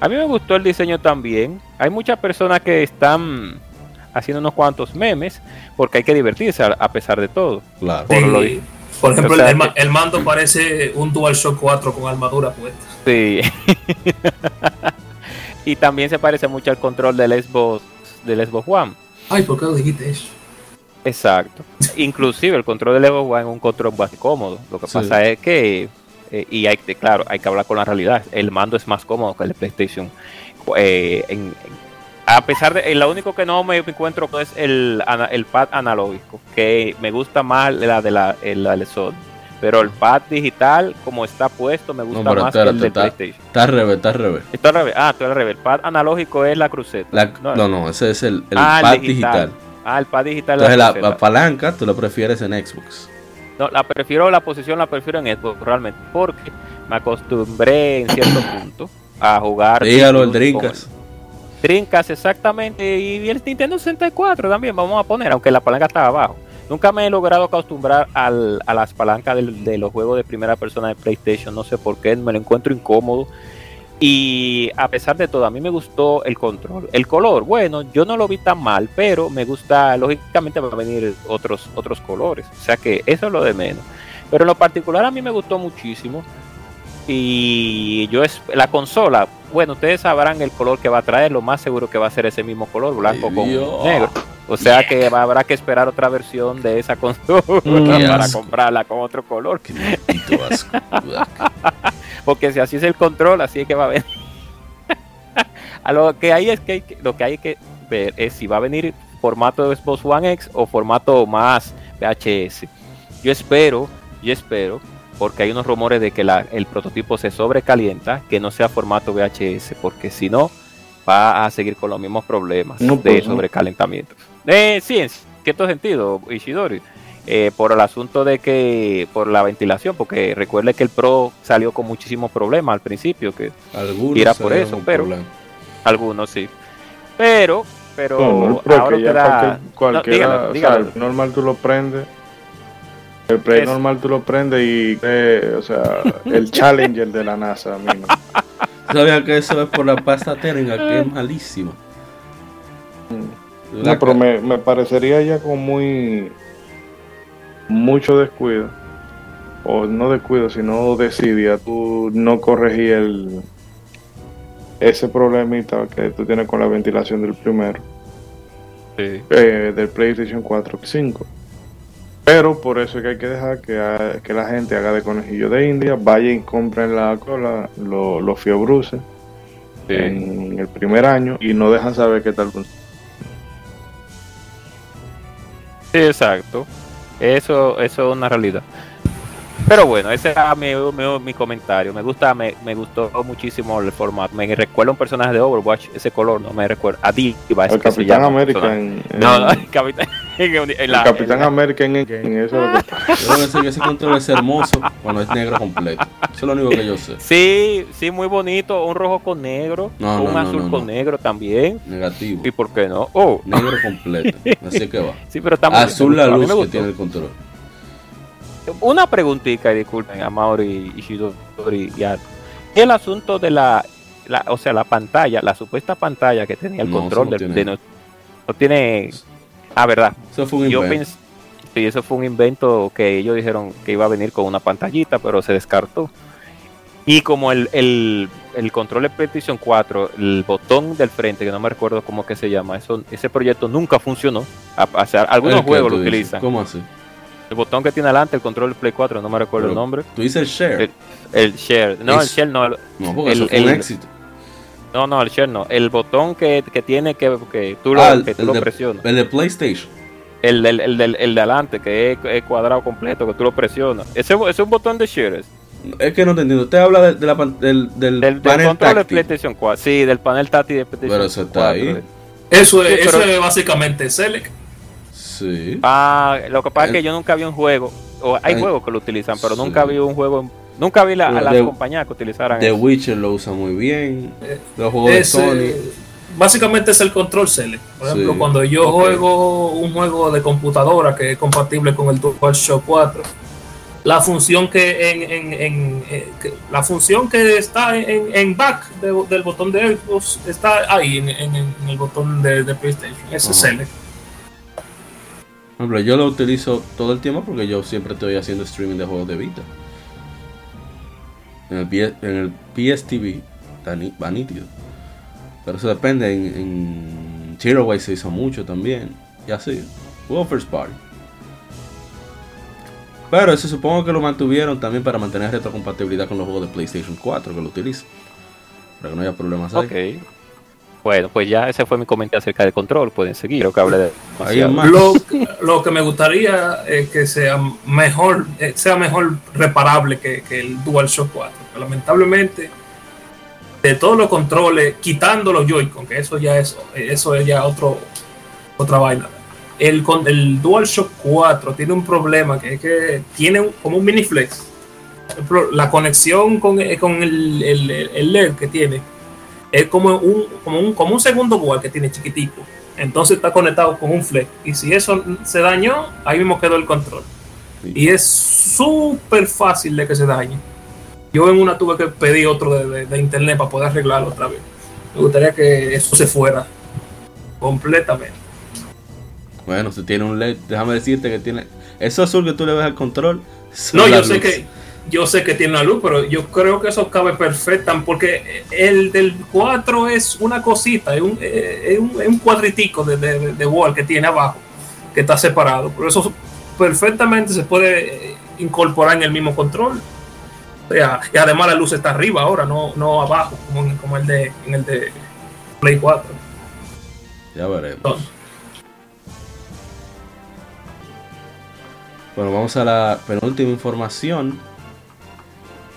a mí me gustó el diseño también. Hay muchas personas que están haciendo unos cuantos memes porque hay que divertirse a, a pesar de todo.
Claro.
Por lo
Sí. Por ejemplo,
O sea,
el, ma- el mando parece un DualShock 4 con armadura puesta.
Sí. y también se parece mucho al control del Xbox, del Xbox One.
Ay, ¿por qué no dijiste eso?
Exacto. Inclusive el control del Xbox One es un control más cómodo. Lo que
Sí.
pasa es que, eh, y hay que, claro, hay que hablar con la realidad. El mando es más cómodo que el PlayStation. Eh, en- en- a pesar de, eh, lo único que no me encuentro es el, el pad analógico, que me gusta más la de la, el, la de Sony. Pero el pad digital, como está puesto, me gusta
pero
más que el de
está-
PlayStation.
Está al revés, está al revés.
Esto al revés. Ah, esto al revés. El pad analógico es la cruceta.
La-
No,
no, no, ese es el, el
Ah,
pad
digital.
digital.
Ah, el pad digital es
Entonces la, la palanca tú la prefieres en Xbox.
No, la prefiero, la posición la prefiero en Xbox realmente, porque me acostumbré en cierto punto a jugar.
Dígalo, el Drinkas.
Dreamcast, exactamente, y el Nintendo 64 también, vamos a poner, aunque la palanca estaba abajo. Nunca me he logrado acostumbrar al- a las palancas del- de, los juegos de primera persona de PlayStation, no sé por qué, me lo encuentro incómodo. Y a pesar de todo, a mí me gustó el control. El color, bueno, yo no lo vi tan mal, pero me gusta, lógicamente van a venir otros, otros colores. O sea que eso es lo de menos. Pero en lo particular a mí me gustó muchísimo. Y yo es la consola, bueno, ustedes sabrán el color que va a traer, lo más seguro que va a ser ese mismo color, blanco con negro. O sea que habrá que esperar otra versión de esa consola para
asco.
comprarla con otro color.
Qué maldito asco.
Porque si así es el control, así es que va a venir. a lo que hay es que, hay que- lo que hay que ver es si va a venir formato de Xbox One X o formato más VHS. Yo espero, yo espero, porque hay unos rumores de que la- el prototipo se sobrecalienta, que no sea formato VHS, porque si no va a seguir con los mismos problemas
No,
de
pues, no.
sobrecalentamiento. Eh, sí, en cierto sentido, Ishidori eh, por el asunto de que, por la ventilación, porque recuerde que el Pro salió con muchísimos problemas al principio, que
Algunos
Tira por eso, pero- algunos sí. Pero, pero
No, no,
ahora
que
te
ya
da...
cualquier-
No,
cualquiera,
dígalo,
o sea,
dígalo.
normal tú lo prendes. El Play
Es-
normal tú lo prendes y, eh, o sea, el Challenger de la NASA, amigo.
¿Sabía que eso es por la pasta térmica que es malísima? La
No, pero me, me parecería ya con muy. mucho descuido. O no descuido, sino desidia. Tú no corregí el. ese problemita que tú tienes con la ventilación del primero.
Sí.
eh, del PlayStation 4 y 5. Pero por eso es que hay que dejar que, que la gente haga de conejillo de India, vaya y compren la cola, lo- los fiobruces
Sí.
en el primer año y no dejan saber qué tal funciona.
Sí, exacto. Eso, eso es una realidad. Pero bueno, ese era mi, mi- mi comentario. Me gusta, me, me gustó muchísimo el formato. Me recuerda un personaje de Overwatch, ese color, no me recuerda. A Diva,
El Capitán América
personaje.
en, en-
No, no, el Capitán.
El
la-
Capitán
en la-
América en, en eso lo que
ese, control es hermoso cuando es negro completo. Eso es lo único que yo sé.
Sí, sí, muy bonito. Un rojo con negro,
No,
un
no,
azul
no,
con
no.
negro también.
Negativo.
¿Y por qué no? Oh,
Negro completo. Así que va.
sí, pero está muy
Azul la luz que tiene el control.
Una preguntita, y disculpen, a Mauri y Shidori y a- el asunto de la, la- o sea, la pantalla, la supuesta pantalla que tenía el
No,
control de, de no, no tiene. Ah, verdad.
Eso fue un
Yo
invento.
Sí, eso fue un invento que ellos dijeron que iba a venir con una pantallita, pero se descartó. Y como el, el, el control de PlayStation 4, el botón del frente, que no me recuerdo cómo que se llama, eso, ese proyecto nunca funcionó. A, a- algunos
¿El qué
juegos lo
dices?
utilizan.
¿Cómo así?
El botón que tiene adelante, el control del Play 4, no me recuerdo el nombre.
Tú dices el share.
El- El share, no, el share no,
no, porque
el-
eso fue un éxito.
No, no, el share no. El botón que, que tiene que, que tú lo,
Ah, el,
que tú
el
lo
de,
presionas.
el de PlayStation.
El, del- el, del- el de adelante, que es, es cuadrado completo, que tú lo presionas. Ese, ese es un botón de share.
Es que no te entiendo. Usted habla de, de la, del, del,
Del, del
panel
control de. PlayStation 4. Sí, del panel táctil de PlayStation
Pero eso está
4.
ahí.
Eso es,
Sí, pero-
eso es básicamente Select.
Sí.
Ah, lo que pasa es
El-
que yo nunca vi un juego. O hay
El-
juegos que lo utilizan, pero
sí.
nunca vi un juego. Nunca vi la, a las compañías que utilizaran
The
eso.
Witcher lo usa muy bien. Los juegos de Sony.
eh, básicamente es el control Select. Por ejemplo,
Sí,
cuando yo juego un juego de computadora que es compatible con el DualShock 4, la función que en, en- en- eh, que- la función que está en, en back de- del botón de Xbox está ahí en, en- en el botón de, de PlayStation. Ese es
Ajá.
Select.
Por ejemplo, yo lo utilizo todo el tiempo porque yo siempre estoy haciendo streaming de juegos de Vita. En el, P- en el PSTV está nítido. Pero eso depende. En, en Tearaway se hizo mucho también. Y así. First party. Pero eso supongo que lo mantuvieron también para mantener retrocompatibilidad con los juegos de PlayStation 4 que lo utilizan. Para que no haya problemas ahí.
Ok. Bueno, pues ya ese fue mi comentario acerca del control. Pueden seguir. Creo que hablé de.
Ahí es más.
Lo, lo que me gustaría es que sea mejor, eh, sea mejor reparable que, que el DualShock 4. Lamentablemente, de todos los controles, quitando los Joy-Con, que eso ya es, eso es ya otro, otra vaina. El, con, el DualShock 4 tiene un problema que es que tiene un- como un mini flex. La conexión con, eh, con el, el- el LED que tiene es como un, como un, como un segundo board que tiene chiquitico. Entonces está conectado con un flex. Y si eso se dañó, ahí mismo quedó el control.
Sí.
Y es súper fácil de que se dañe. Yo en una tuve que pedir otro de, de- de internet para poder arreglarlo otra vez. Me gustaría que eso se fuera completamente.
Bueno, si tiene un LED, déjame decirte que tiene. Eso azul que tú le ves al control.
No, yo sé que yo sé que tiene una luz, pero yo creo que eso cabe perfecta porque el del 4 es una cosita, es un, es un, es un cuadritico de, de, de wall que tiene abajo, que está separado. Por eso perfectamente se puede incorporar en el mismo control. Sea, y además la luz está arriba ahora, no, no abajo, como, en, como el de, en el de Play 4.
Ya veremos.
Entonces,
Bueno, vamos a la penúltima información.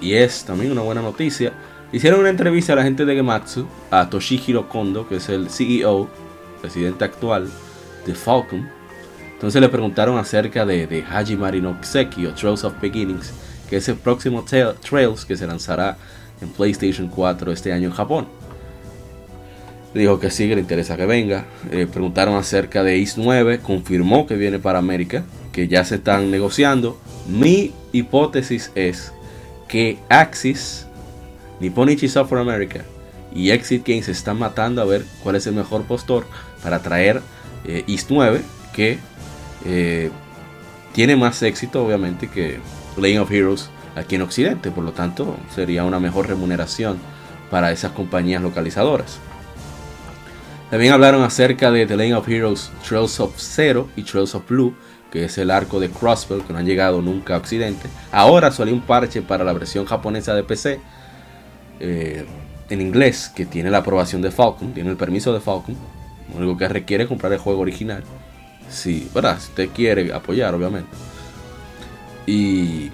Y es también una buena noticia. Hicieron una entrevista a la gente de Gematsu, a Toshihiro Kondo, que es el CEO, presidente actual de Falcon. Entonces le preguntaron acerca de, de Hajimari no Kiseki o Trails of Beginnings, que es el próximo Tra- Trails que se lanzará en PlayStation 4 este año en Japón. Dijo que sí, que le interesa que venga. Eh, preguntaron acerca de Is 9, confirmó que viene para América, que ya se están negociando Mi hipótesis es que Axis, Nipponichi Software America y Exit Games están matando a ver cuál es el mejor postor para traer eh, East 9, que eh, tiene más éxito obviamente que Lane of Heroes aquí en Occidente, por lo tanto sería una mejor remuneración para esas compañías localizadoras. También hablaron acerca de The Lane of Heroes Trails of Zero y Trails of Blue, que es el arco de Crossbell que no han llegado nunca a Occidente. Ahora salió un parche para la versión japonesa de PC eh, en inglés que tiene la aprobación de Falcon, tiene el permiso de Falcon. Lo único que requiere es comprar el juego original. Si, ¿verdad? Si usted quiere apoyar, obviamente. Y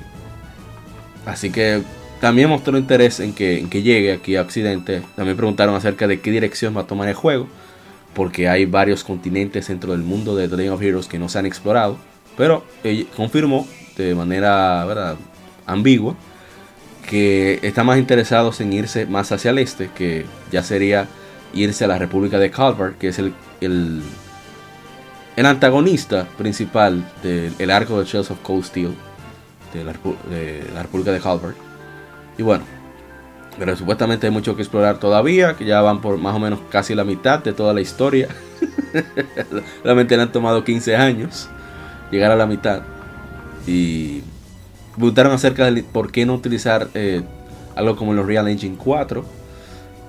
así que también mostró interés en que, en que llegue aquí a Occidente. También preguntaron acerca de qué dirección va a tomar el juego. Porque hay varios continentes dentro del mundo de The Legend of Heroes que no se han explorado. Pero confirmó de manera ¿verdad? ambigua que están más interesados en irse más hacia el este, que ya sería irse a la República de Calvar, que es el, el, el antagonista principal del arco de Shells of Cold Steel de la, de la República de Calvar. Y bueno, pero supuestamente hay mucho que explorar todavía, que ya van por más o menos casi la mitad de toda la historia. Realmente le han tomado 15 años llegar a la mitad. Y preguntaron acerca de por qué no utilizar eh, algo como los Real Engine 4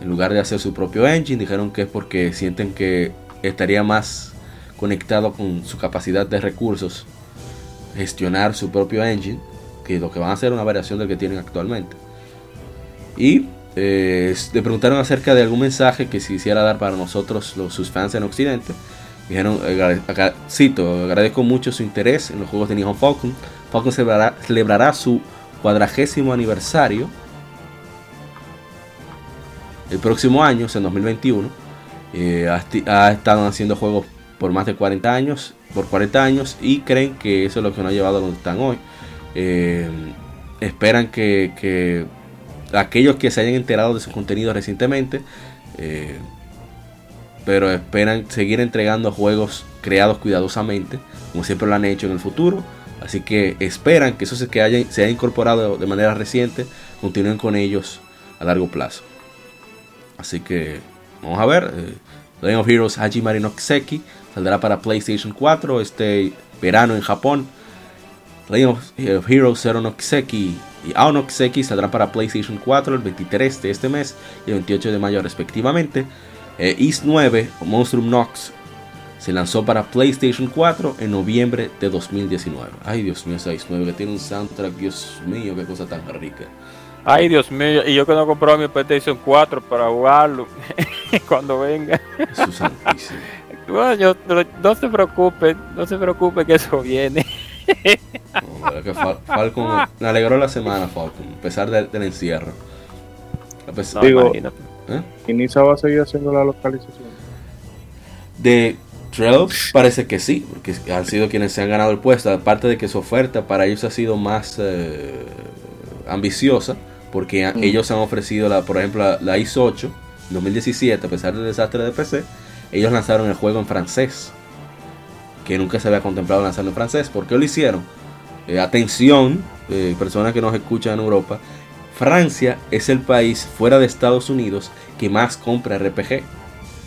en lugar de hacer su propio engine. Dijeron que es porque sienten que estaría más conectado con su capacidad de recursos gestionar su propio engine que lo que van a hacer una variación del que tienen actualmente. Y eh, le preguntaron acerca de algún mensaje que se hiciera dar para nosotros, los, sus fans en Occidente. Dijeron, acá, cito, agradezco mucho su interés en los juegos de Nihon Falcon. Falcon celebrará, celebrará su cuadragésimo aniversario el próximo año, en 2021. Eh, ha, ha, estado haciendo juegos por más de 40 años, por 40 años, y creen que eso es lo que nos ha llevado a donde están hoy. Eh, esperan que, que, aquellos que se hayan enterado de su contenido recientemente, eh, pero esperan seguir entregando juegos creados cuidadosamente, como siempre lo han hecho en el futuro. Así que esperan que eso se, que haya, se haya incorporado de manera reciente, continúen con ellos a largo plazo. Así que vamos a ver. Eh, of Heroes Hajimari no Kiseki saldrá para PlayStation 4 este verano en Japón. Legend of Heroes Zero no Kiseki y Ao no Kiseki saldrán para PlayStation 4 el 23 de este mes y el 28 de mayo respectivamente. Eh, East 9 o Monstrum Nox se lanzó para PlayStation 4 en noviembre de 2019. Ay, Dios mío, esa East 9 que tiene un soundtrack, Dios mío, qué cosa tan rica.
Ay, Dios mío, y yo que no compré mi PlayStation 4 para jugarlo cuando venga.
Eso santísimo.
Bueno, no, no, se preocupe, no se preocupe que eso viene.
No, que Fal Falcon me alegró la semana, Falcon, a pesar del, del encierro.
A pesar, Digo, ¿eh? ¿Y Nisa va a seguir haciendo la localización?
De Trails parece que sí, porque han sido quienes se han ganado el puesto. Aparte de que su oferta para ellos ha sido más eh, ambiciosa, porque mm. ellos han ofrecido, la, por ejemplo, la, la ISO 8 2017, a pesar del desastre de PC, ellos lanzaron el juego en francés, que nunca se había contemplado lanzarlo en francés. ¿Por qué lo hicieron? Eh, atención, eh, personas que nos escuchan en Europa, Francia es el país fuera de Estados Unidos que más compra RPG.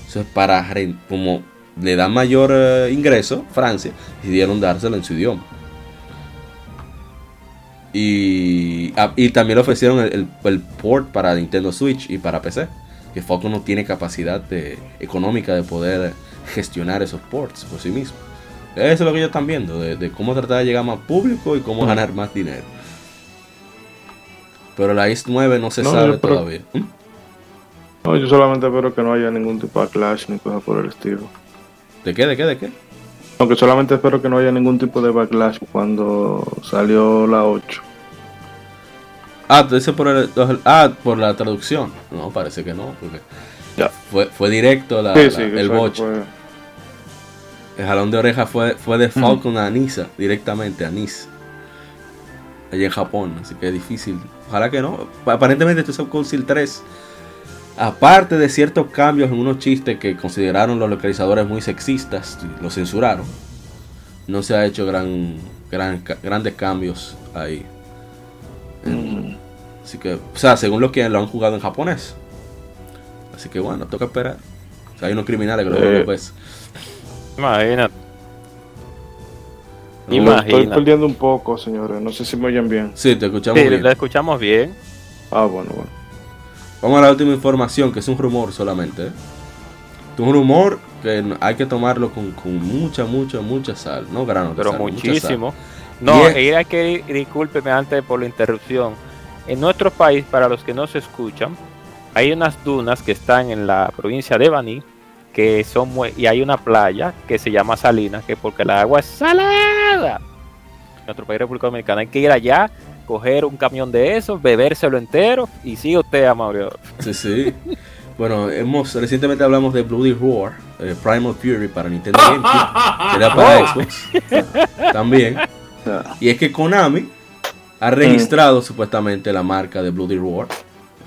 Entonces, para como le da mayor uh, ingreso, Francia, decidieron dárselo en su idioma. Y, ah, también le ofrecieron el, port para Nintendo Switch y para PC. Que Foco no tiene capacidad económica de poder gestionar esos ports por sí mismo. Eso es lo que ellos están viendo, de, de cómo tratar de llegar a más público y cómo ganar más dinero. Pero la East 9 no se no, sabe pero, todavía. ¿Mm?
No, yo solamente espero que no haya ningún tipo de clash ni cosa por el estilo.
¿De qué? ¿De qué? ¿De qué?
Aunque solamente espero que no haya ningún tipo de backlash cuando salió la 8.
Ah, tú dices por, el, ah, por la traducción. No, parece que no, porque ya. Fue, fue directo la,
sí, sí,
la, el botch. Fue... El jalón de oreja fue, fue de Falcon uh -huh. a Nisa, directamente a Nice. Allá en Japón, así que es difícil. Ojalá que no. Aparentemente, este Cold Steel 3 aparte de ciertos cambios en unos chistes que consideraron los localizadores muy sexistas, lo censuraron. No se ha hecho gran, gran- grandes cambios ahí.
Mm.
Así que, o sea, según lo que lo han jugado en japonés. Así que bueno, toca esperar. O sea, hay unos criminales que lo
Eh.
juegan pues.
Imagínate.
Lo estoy perdiendo un poco, señores. No sé si me oyen bien.
Sí, te escuchamos
Sí,
bien.
lo escuchamos bien.
Ah, bueno, bueno.
Vamos a la última información, que es un rumor solamente. ¿eh? Es un rumor que hay que tomarlo con, con mucha, mucha, mucha sal. No grano de
pero
sal, mucha
muchísimo. No, y hay que discúlpeme antes por la interrupción. En nuestro país, para los que no se escuchan, hay unas dunas que están en la provincia de Baní, que son muy, y hay una playa que se llama Salinas, que porque la agua es salada. En nuestro país, República Dominicana, hay que ir allá, coger un camión de esos, bebérselo entero y sigue usted a Mauricio.
sal. Sí, sí. bueno, hemos recientemente hablamos de Bloody Roar, eh, Primal Fury para Nintendo GameCube, que era para Xbox también. Y es que Konami ha registrado supuestamente la marca de Bloody Roar.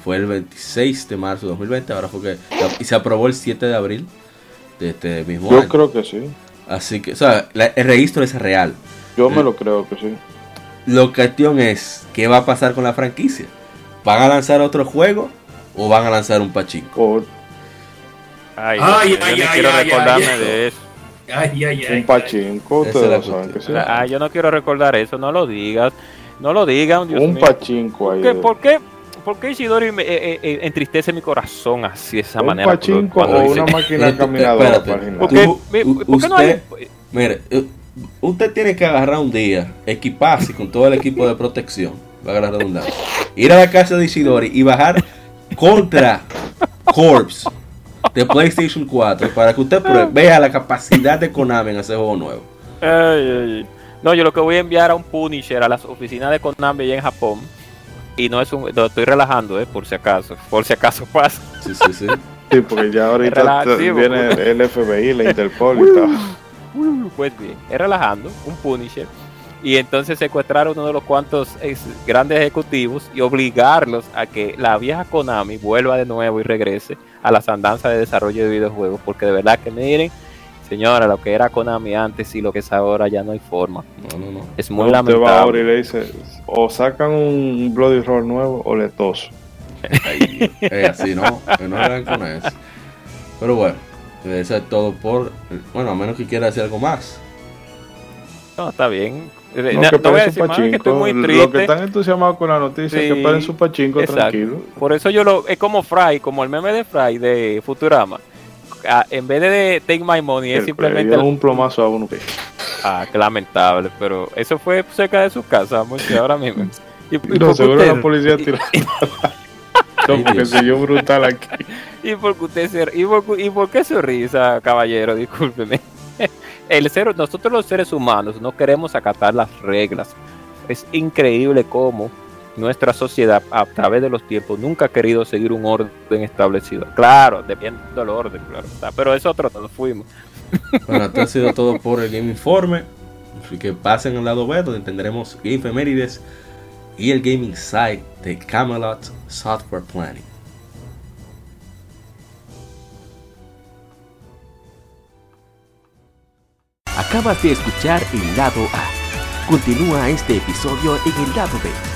Fue el 26 de marzo de 2020, ahora fue que y se aprobó el 7 de abril de este mismo
Yo
año.
creo que sí.
Así que, o sea, la- el registro es real.
Yo me lo creo que sí.
La cuestión es, ¿qué va a pasar con la franquicia? ¿Van a lanzar otro juego o van a lanzar un pachinko?
Ay,
Ay, ay,
yo no
ay,
quiero
ay,
recordarme
ay.
de eso.
Ay, ay, ay.
un pachinko, ustedes lo saben que sí.
Ah, yo no quiero recordar eso, no lo digas. No lo digan, Dios
Un
mío.
pachinko ahí.
¿Qué- ¿Por qué? ¿Por qué Isidori me, eh, eh, entristece mi corazón así de esa
un
manera?
pachinko o
dice-
una máquina caminadora para.
¿Por qué, no hay-
usted- Mire, eh, usted tiene que agarrar un día, equiparse con todo el equipo de protección, va a la redundancia, ir a la casa de Isidori y bajar contra Corps de PlayStation 4 para que usted pruebe- vea la capacidad de Konami en hacer juego nuevo.
Ay, ay, ay. No, yo lo que voy a enviar a un Punisher a las oficinas de Konami allá en Japón. Y no es un. Lo estoy relajando, eh, por si acaso. Por si acaso pasa.
Sí, sí, sí.
Sí, porque ya ahorita viene el FBI, la Interpol y tal.
Pues bien, es relajando, un Punisher. Y entonces secuestrar a uno de los cuantos grandes ejecutivos y obligarlos a que la vieja Konami vuelva de nuevo y regrese a las andanzas de desarrollo de videojuegos. Porque de verdad que miren, señora, lo que era Konami antes y lo que es ahora ya no hay forma.
No, no, no.
Es muy
Usted va ahora y
lamentable.
le dice, o sacan un Bloody Roar nuevo o le toso.
Ay, es así, ¿no? Que no hagan con eso. Pero bueno, eso es todo por. Bueno, a menos que quiera hacer algo más.
No, está bien. Eh,
No,
no-
que
no voy a decir más, que estoy muy
Los que
triste.
están entusiasmados con la noticia,
Sí,
que paren su pachinko
exacto.
tranquilo.
Por eso yo lo. Es como Fry, como el meme de Fry de Futurama. Ah, en vez de Take My Money, es simplemente.
un plomazo a uno.
Ah, qué lamentable, pero eso fue cerca de su casa, ahora mismo. Y, y
No, seguro
usted-
la policía tiró. No, porque
Dios.
siguió brutal aquí.
y porque usted se, y, por, y por qué su risa, caballero, discúlpeme. El ser, nosotros los seres humanos no queremos acatar las reglas. Es increíble cómo nuestra sociedad a través de los tiempos nunca ha querido seguir un orden establecido. Claro, dependiendo del orden, claro está. Pero eso otro nos fuimos.
Bueno, esto ha sido todo por el Game Informe. Así que pasen al lado B donde tendremos Game Femérides y el Gaming Site de Camelot Software Planning.
Acabas de escuchar el lado A. Continúa este episodio en el lado B